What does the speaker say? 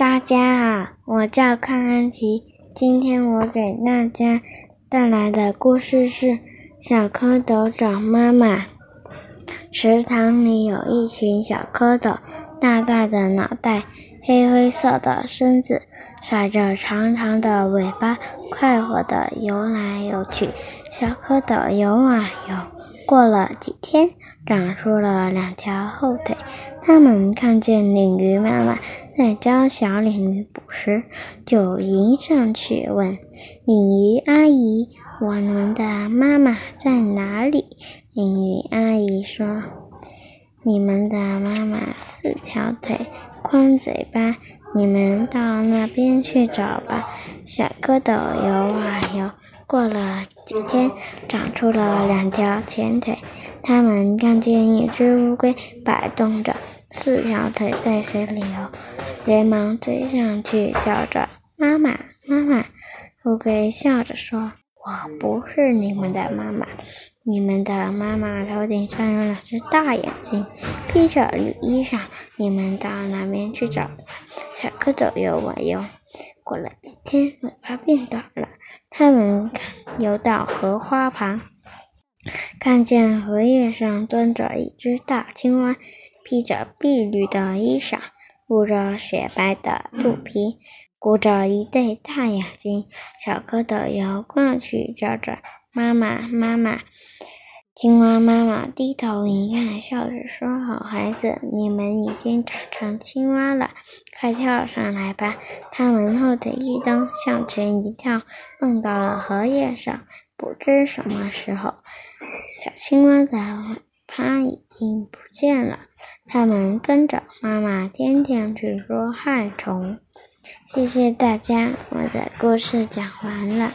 大家好，我叫康安琪。今天我给大家带来的故事是《小蝌蚪找妈妈》。池塘里有一群小蝌蚪，大大的脑袋，黑灰色的身子，甩着长长的尾巴，快活地游来游去。小蝌蚪游啊游，过了几天。长出了两条后腿，他们看见鲤鱼妈妈在教小鲤鱼捕食，就迎上去问鲤鱼阿姨：“我们的妈妈在哪里？”鲤鱼阿姨说：“你们的妈妈四条腿，宽嘴巴，你们到那边去找吧。”小蝌蚪游啊游。过了几天，长出了两条前腿。他们看见一只乌龟摆动着四条腿在水里游，连忙追上去叫着：“妈妈，妈妈！”乌龟笑着说：“我不是你们的妈妈，你们的妈妈头顶上有两只大眼睛，披着绿衣裳。你们到那边去找。”小蝌蚪游啊游。过了几天，尾巴变短了。他们游到荷花旁，看见荷叶上蹲着一只大青蛙，披着碧绿的衣裳，露着雪白的肚皮，鼓着一对大眼睛。小蝌蚪游过去，叫着：“妈妈，妈妈！”青蛙妈妈低头一看，笑着说：“好孩子，你们已经长成青蛙了，快跳上来吧！”他们后腿一蹬，向前一跳，蹦到了荷叶上。不知什么时候，小青蛙的尾巴已经不见了。他们跟着妈妈天天去捉害虫。谢谢大家，我的故事讲完了。